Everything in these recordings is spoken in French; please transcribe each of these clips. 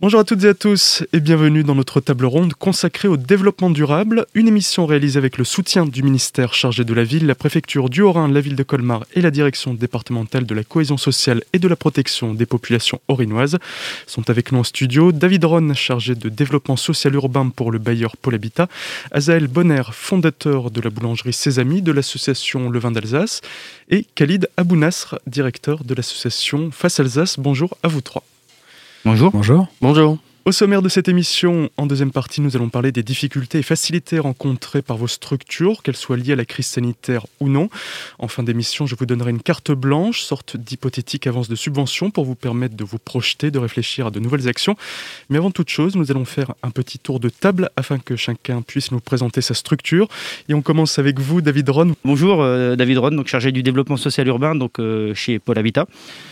Bonjour à toutes et à tous et bienvenue dans notre table ronde consacrée au développement durable, une émission réalisée avec le soutien du ministère chargé de la ville, la préfecture du Haut-Rhin, la ville de Colmar et la direction départementale de la cohésion sociale et de la protection des populations orinoises. Sont avec nous en studio David Ron, chargé de développement social urbain pour le bailleur Pôle Habitat, Azaël Bonner, fondateur de la boulangerie Sésami de l'association Le Vin d'Alsace et Khalid Abounasr, directeur de l'association Face Alsace. Bonjour à vous trois. Bonjour. Bonjour. Bonjour. Au sommaire de cette émission, en deuxième partie, nous allons parler des difficultés et facilités rencontrées par vos structures, qu'elles soient liées à la crise sanitaire ou non. En fin d'émission, je vous donnerai une carte blanche, sorte d'hypothétique avance de subvention pour vous permettre de vous projeter, de réfléchir à de nouvelles actions. Mais avant toute chose, nous allons faire un petit tour de table afin que chacun puisse nous présenter sa structure. Et on commence avec vous, David Ron. Bonjour, euh, David Ron, donc chargé du développement social urbain donc, euh, chez Pôle Habitat.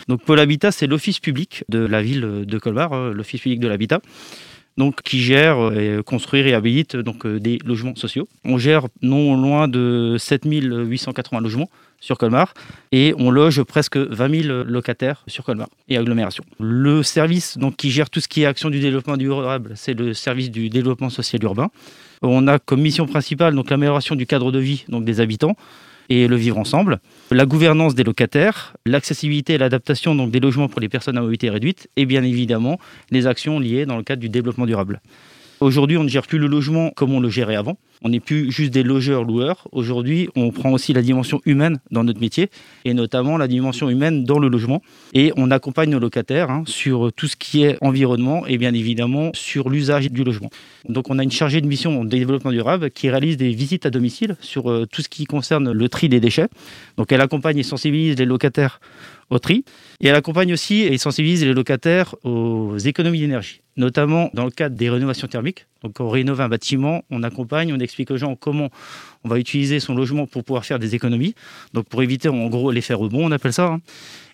Donc Pôle Habitat, c'est l'office public de la ville de Colmar, euh, l'office public de l'habitat donc, qui gère et construit et réhabilite donc, euh, des logements sociaux. On gère non loin de 7880 logements sur Colmar et on loge presque 20 000 locataires sur Colmar et agglomération. Le service donc, qui gère tout ce qui est action du développement durable, c'est le service du développement social urbain. On a comme mission principale donc l'amélioration du cadre de vie des habitants et le vivre ensemble, la gouvernance des locataires, l'accessibilité et l'adaptation des logements pour les personnes à mobilité réduite et bien évidemment les actions liées dans le cadre du développement durable. Aujourd'hui, on ne gère plus le logement comme on le gérait avant. On n'est plus juste des logeurs-loueurs. Aujourd'hui, on prend aussi la dimension humaine dans notre métier, et notamment la dimension humaine dans le logement. Et on accompagne nos locataires hein, sur tout ce qui est environnement et bien évidemment sur l'usage du logement. Donc on a une chargée de mission de développement durable qui réalise des visites à domicile sur euh, tout ce qui concerne le tri des déchets. Donc elle accompagne et sensibilise les locataires au tri. Et elle accompagne aussi et sensibilise les locataires aux économies d'énergie, notamment dans le cadre des rénovations thermiques. Donc on rénove un bâtiment, on accompagne, on explique aux gens comment on va utiliser son logement pour pouvoir faire des économies. Donc pour éviter en gros l'effet rebond, on appelle ça. Hein.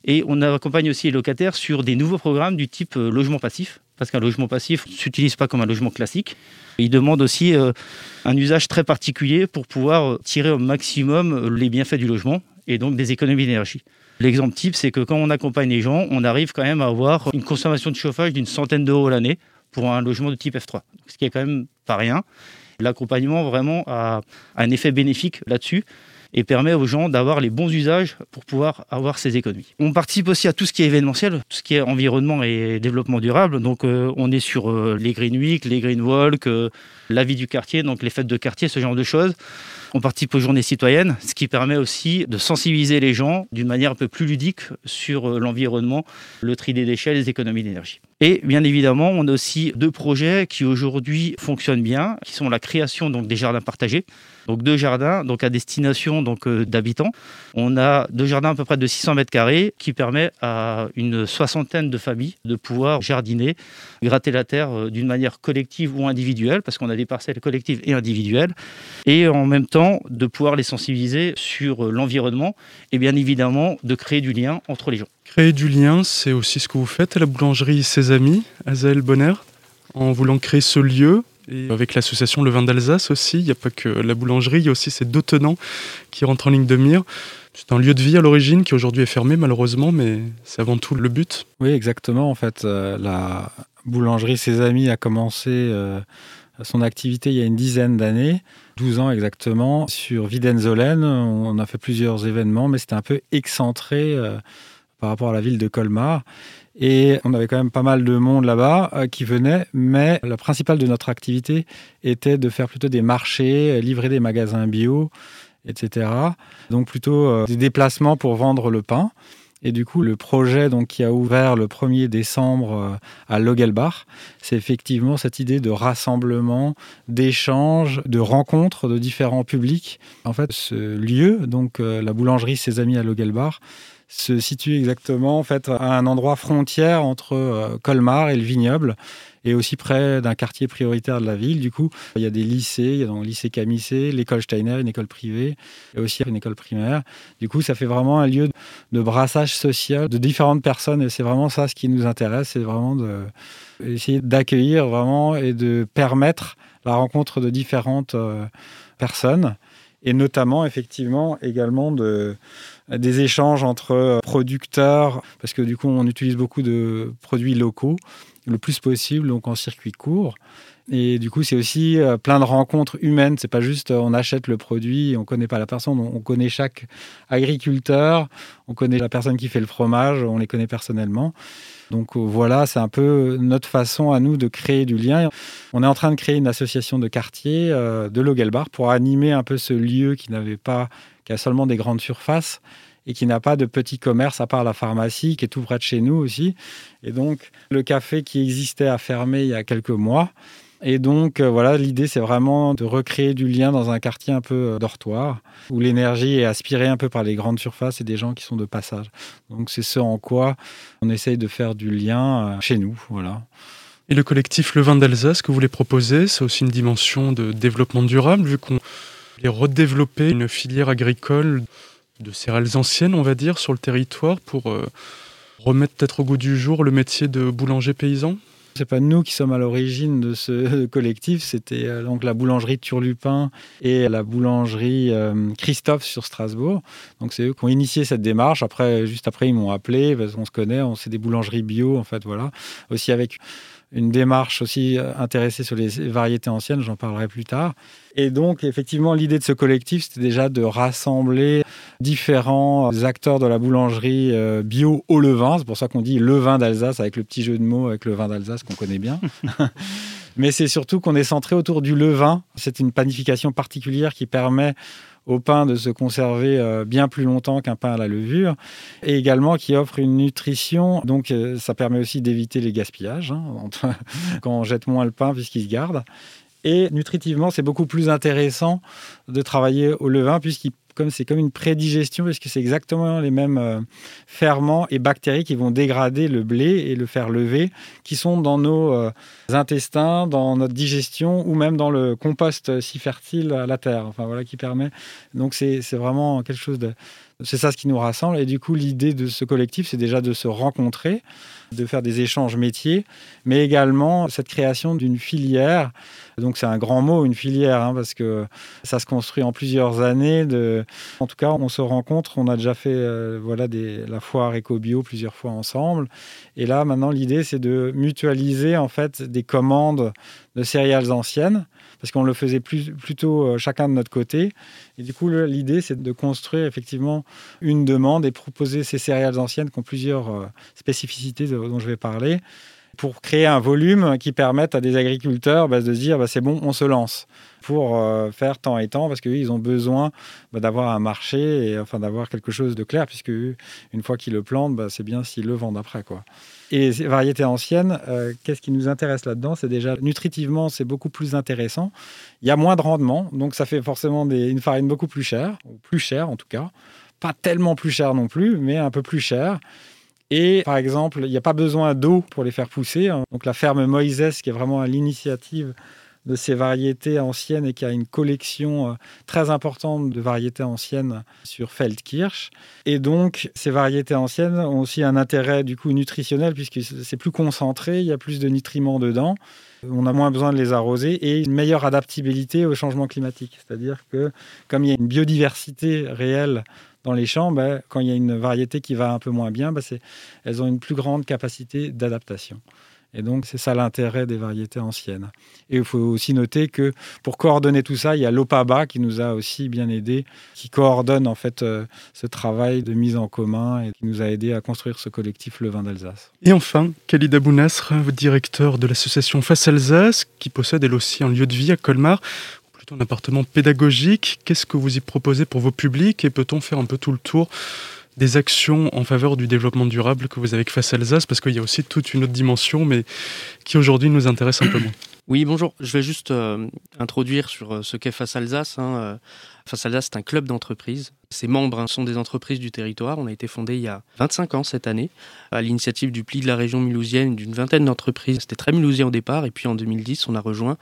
Et on accompagne aussi les locataires sur des nouveaux programmes du type euh, logement passif, parce qu'un logement passif ne s'utilise pas comme un logement classique. Il demande aussi euh, un usage très particulier pour pouvoir euh, tirer au maximum les bienfaits du logement et donc des économies d'énergie. L'exemple type, c'est que quand on accompagne les gens, on arrive quand même à avoir une consommation de chauffage d'une centaine d'euros l'année pour un logement de type F3, ce qui est quand même pas rien. L'accompagnement vraiment a un effet bénéfique là-dessus et permet aux gens d'avoir les bons usages pour pouvoir avoir ces économies. On participe aussi à tout ce qui est événementiel, tout ce qui est environnement et développement durable. Donc euh, on est sur euh, les Green Week, les Green Walk, euh, la vie du quartier, donc les fêtes de quartier, ce genre de choses. On participe aux journées citoyennes, ce qui permet aussi de sensibiliser les gens d'une manière un peu plus ludique sur euh, l'environnement, le tri des déchets, les économies d'énergie. Et bien évidemment, on a aussi deux projets qui aujourd'hui fonctionnent bien, qui sont la création donc des jardins partagés. Donc deux jardins donc à destination donc euh, d'habitants. On a deux jardins à peu près de 600 mètres carrés qui permet à une soixantaine de familles de pouvoir jardiner, gratter la terre euh, d'une manière collective ou individuelle parce qu'on a des parcelles collectives et individuelles et en même temps de pouvoir les sensibiliser sur euh, l'environnement et bien évidemment de créer du lien entre les gens. Créer du lien, c'est aussi ce que vous faites à la boulangerie Ses Amis, Azael Bonner, en voulant créer ce lieu. Et avec l'association Le Vin d'Alsace aussi, il n'y a pas que la boulangerie, il y a aussi ces deux tenants qui rentrent en ligne de mire. C'est un lieu de vie à l'origine qui aujourd'hui est fermé malheureusement, mais c'est avant tout le but. Oui, exactement. En fait, euh, la boulangerie Ses Amis a commencé euh, son activité il y a une dizaine d'années, 12 ans exactement, sur Widenzolen. On a fait plusieurs événements, mais c'était un peu excentré. Euh, par rapport à la ville de Colmar. Et on avait quand même pas mal de monde là-bas euh, qui venait, mais la principale de notre activité était de faire plutôt des marchés, livrer des magasins bio, etc. Donc plutôt euh, des déplacements pour vendre le pain. Et du coup, le projet donc, qui a ouvert le 1er décembre euh, à Logelbach, c'est effectivement cette idée de rassemblement, d'échange, de rencontre de différents publics. En fait, ce lieu, donc la boulangerie Ses Amis à Logelbach, se situe exactement en fait à un endroit frontière entre euh, Colmar et le vignoble et aussi près d'un quartier prioritaire de la ville. Du coup, il y a des lycées, il y a donc le lycée Camissé, l'école Steiner, une école privée, et aussi une école primaire. Du coup, ça fait vraiment un lieu de brassage social de différentes personnes, et c'est vraiment ça ce qui nous intéresse, c'est vraiment d'essayer d'accueillir vraiment et de permettre la rencontre de différentes euh, personnes, et notamment effectivement également de des échanges entre euh, producteurs, parce que du coup on utilise beaucoup de produits locaux, le plus possible, donc en circuit court. Et du coup, c'est aussi euh, plein de rencontres humaines. C'est pas juste euh, on achète le produit, on connaît pas la personne. On connaît chaque agriculteur, on connaît la personne qui fait le fromage, on les connaît personnellement. Donc voilà, c'est un peu notre façon à nous de créer du lien. On est en train de créer une association de quartier de Logelbar pour animer un peu ce lieu qui n'avait pas, qui a seulement des grandes surfaces et qui n'a pas de petit commerce à part la pharmacie qui est tout près de chez nous aussi. Et donc le café qui existait a fermé il y a quelques mois. Et donc, euh, voilà, l'idée, c'est vraiment de recréer du lien dans un quartier un peu euh, dortoir, où l'énergie est aspirée un peu par les grandes surfaces et des gens qui sont de passage. Donc, c'est ce en quoi on essaye de faire du lien euh, chez nous. Voilà. Et le collectif Le Vin d'Alsace que vous voulez proposer, c'est aussi une dimension de développement durable, vu qu'on voulait redévelopper une filière agricole de céréales anciennes, on va dire, sur le territoire pour remettre peut-être au goût du jour le métier de boulanger paysan? C'est pas nous qui sommes à l'origine de ce collectif, c'était euh, donc la boulangerie Turlupin et la boulangerie euh, Christophe sur Strasbourg. Donc c'est eux qui ont initié cette démarche. Après, juste après, ils m'ont appelé parce qu'on se connaît, on c'est des boulangeries bio en fait, voilà. Aussi avec une démarche aussi euh, intéressée sur les variétés anciennes, j'en parlerai plus tard. Et donc, effectivement, l'idée de ce collectif, c'était déjà de rassembler différents acteurs de la boulangerie euh, bio au levain. C'est pour ça qu'on dit le vin d'Alsace, avec le petit jeu de mots avec le vin d'Alsace qu'on connaît bien. Mais c'est surtout qu'on est centré autour du levain. C'est une panification particulière qui permet au pain de se conserver euh, bien plus longtemps qu'un pain à la levure et également qui offre une nutrition. Donc euh, ça permet aussi d'éviter les gaspillages hein, quand on jette moins le pain puisqu'il se garde. Et nutritivement, c'est beaucoup plus intéressant de travailler au levain puisqu'il comme c'est comme une prédigestion, puisque c'est exactement les mêmes euh, ferments et bactéries qui vont dégrader le blé et le faire lever, qui sont dans nos euh, intestins, dans notre digestion ou même dans le compost si fertile à la terre. Enfin voilà, qui permet. Donc c'est vraiment quelque chose de. C'est ça ce qui nous rassemble. Et du coup, l'idée de ce collectif, c'est déjà de se rencontrer, de faire des échanges métiers, mais également cette création d'une filière donc c'est un grand mot, une filière, hein, parce que ça se construit en plusieurs années. De... En tout cas, on se rencontre, on a déjà fait euh, voilà, des... la foire éco-bio plusieurs fois ensemble. Et là, maintenant, l'idée, c'est de mutualiser en fait des commandes de céréales anciennes, parce qu'on le faisait plutôt euh, chacun de notre côté. Et du coup, l'idée, c'est de construire effectivement une demande et proposer ces céréales anciennes qui ont plusieurs euh, spécificités dont je vais parler pour créer un volume qui permette à des agriculteurs bah, de se dire bah, c'est bon, on se lance pour euh, faire tant et tant parce qu'ils ont besoin bah, d'avoir un marché et enfin d'avoir quelque chose de clair puisque une fois qu'ils le plantent, c'est bien s'ils le vendent après quoi. Et ces variétés anciennes, euh, qu'est-ce qui nous intéresse là-dedans? C'est déjà nutritivement, c'est beaucoup plus intéressant. Il y a moins de rendement, donc ça fait forcément des, une farine beaucoup plus chère, ou plus chère en tout cas. Pas tellement plus chère non plus, mais un peu plus chère. Et par exemple, il n'y a pas besoin d'eau pour les faire pousser. Hein. Donc la ferme Moïse, qui est vraiment à l'initiative de ces variétés anciennes et qui a une collection euh, très importante de variétés anciennes sur Feldkirch. Et donc, ces variétés anciennes ont aussi un intérêt du coup nutritionnel puisque c'est plus concentré, il y a plus de nutriments dedans. On a moins besoin de les arroser et une meilleure adaptabilité au changement climatique. C'est-à-dire que comme il y a une biodiversité réelle dans les champs, bah, quand il y a une variété qui va un peu moins bien, bah, elles ont une plus grande capacité d'adaptation. Et donc, c'est ça l'intérêt des variétés anciennes. Et il faut aussi noter que pour coordonner tout ça, il y a l'OPABA qui nous a aussi bien aidé, qui coordonne en fait euh, ce travail de mise en commun et qui nous a aidé à construire ce collectif Le Vin d'Alsace. Et enfin, Khalid Abounasr, directeur de l'association Face Alsace, qui possède elle aussi un lieu de vie à Colmar un appartement pédagogique. Qu'est-ce que vous y proposez pour vos publics et peut-on faire un peu tout le tour des actions en faveur du développement durable que vous avez avec Face Alsace? Parce qu'il y a aussi toute une autre dimension, mais qui aujourd'hui nous intéresse un peu moins. Oui, bonjour. Je vais juste euh, introduire sur euh, ce qu'est Face Alsace. Hein, euh, Face Alsace, c'est un club d'entreprise. Ses membres hein, sont des entreprises du territoire. On a été fondé il y a 25 ans cette année, à l'initiative du pli de la région mulhousienne, d'une vingtaine d'entreprises. C'était très mulhousien au départ, et puis en 2010, on a rejoint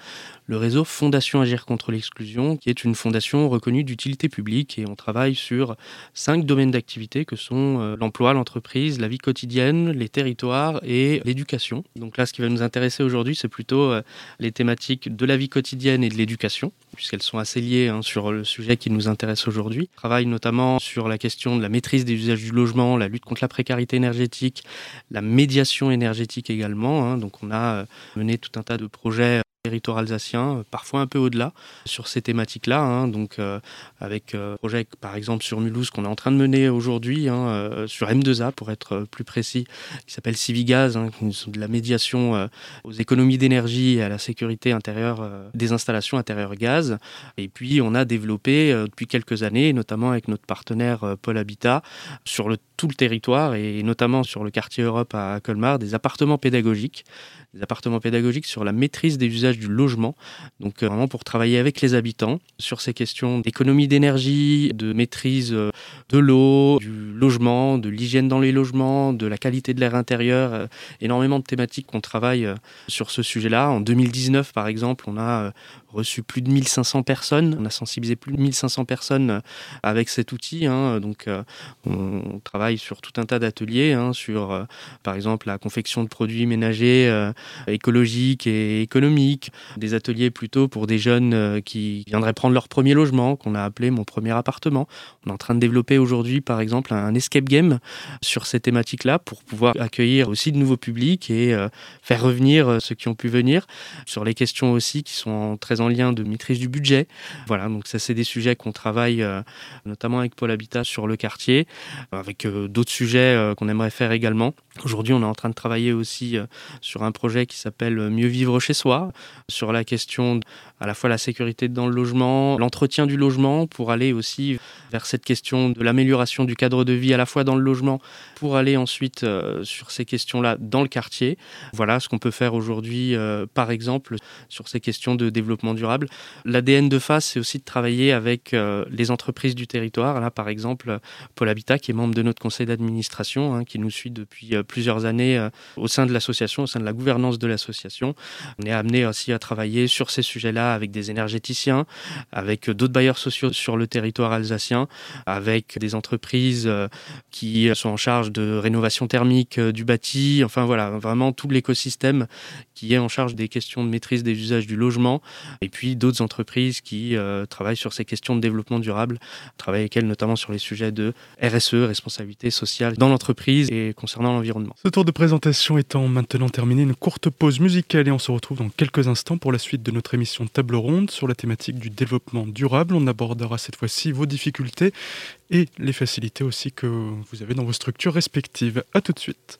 le réseau Fondation Agir contre l'exclusion, qui est une fondation reconnue d'utilité publique, et on travaille sur cinq domaines d'activité que sont l'emploi, l'entreprise, la vie quotidienne, les territoires et l'éducation. Donc là, ce qui va nous intéresser aujourd'hui, c'est plutôt les thématiques de la vie quotidienne et de l'éducation, puisqu'elles sont assez liées hein, sur le sujet qui nous intéresse aujourd'hui. On travaille notamment sur la question de la maîtrise des usages du logement, la lutte contre la précarité énergétique, la médiation énergétique également. Hein. Donc on a euh, mené tout un tas de projets territoire alsacien, euh, parfois un peu au-delà, sur ces thématiques-là. Hein. donc, euh, avec euh, projet, par exemple, sur Mulhouse, qu'on est en train de mener aujourd'hui, hein, sur M2A, pour être plus précis, qui s'appelle Civigaz, hein, qui sont de la médiation aux économies d'énergie et à la sécurité intérieure des installations intérieures gaz. Et puis, on a développé depuis quelques années, notamment avec notre partenaire Pôle Habitat, sur tout le territoire et notamment sur le quartier Europe à Colmar, des appartements pédagogiques des appartements pédagogiques sur la maîtrise des usages du logement. Donc euh, vraiment pour travailler avec les habitants sur ces questions d'économie d'énergie, de maîtrise euh, de l'eau, du logement, de l'hygiène dans les logements, de la qualité de l'air intérieur. Euh, énormément de thématiques qu'on travaille sur ce sujet-là. En 2019, par exemple, on a reçu plus de 1500 personnes. On a sensibilisé plus de 1500 personnes avec cet outil. Hein. Donc, on travaille sur tout un tas d'ateliers, hein, sur, par exemple, la confection de produits ménagers écologiques et économiques, des ateliers plutôt pour des jeunes euh, qui viendraient prendre leur premier logement, qu'on a appelé mon premier appartement. On est en train de développer aujourd'hui, par exemple, un escape game sur ces thématiques-là pour pouvoir accueillir aussi de nouveaux publics et euh, faire revenir euh, ceux qui ont pu venir sur les questions aussi qui sont très en lien de maîtrise du budget. Voilà, donc ça c'est des sujets qu'on travaille notamment avec Pôle Habitat sur le quartier, avec d'autres sujets qu'on aimerait faire également. Aujourd'hui, on est en train de travailler aussi sur un projet qui s'appelle Mieux vivre chez soi, sur la question à la fois la sécurité dans le logement, l'entretien du logement, pour aller aussi vers cette question de l'amélioration du cadre de vie à la fois dans le logement, pour aller ensuite euh, sur ces questions-là dans le quartier. Voilà ce qu'on peut faire aujourd'hui, euh, par exemple, sur ces questions de développement durable. L'ADN de face, c'est aussi de travailler avec euh, les entreprises du territoire. Là, par exemple, Paul Habitat, qui est membre de notre conseil d'administration, hein, qui nous suit depuis plusieurs années au sein de l'association, au sein de la gouvernance de l'association. On est amené aussi à travailler sur ces sujets-là avec des énergéticiens, avec d'autres bailleurs sociaux sur le territoire alsacien, avec des entreprises euh, qui sont en charge de rénovation thermique euh, du bâti, enfin voilà, vraiment tout l'écosystème qui est en charge des questions de maîtrise des usages du logement, et puis d'autres entreprises qui euh, travaillent sur ces questions de développement durable, travaillent avec elles notamment sur les sujets de RSE, responsabilité sociale dans l'entreprise. Et concernant Ce tour de présentation étant maintenant terminé, une courte pause musicale et on se retrouve dans quelques instants pour la suite de notre émission Table Ronde sur la thématique du développement durable. On abordera cette fois-ci vos difficultés et les facilités aussi que vous avez dans vos structures respectives. A tout de suite.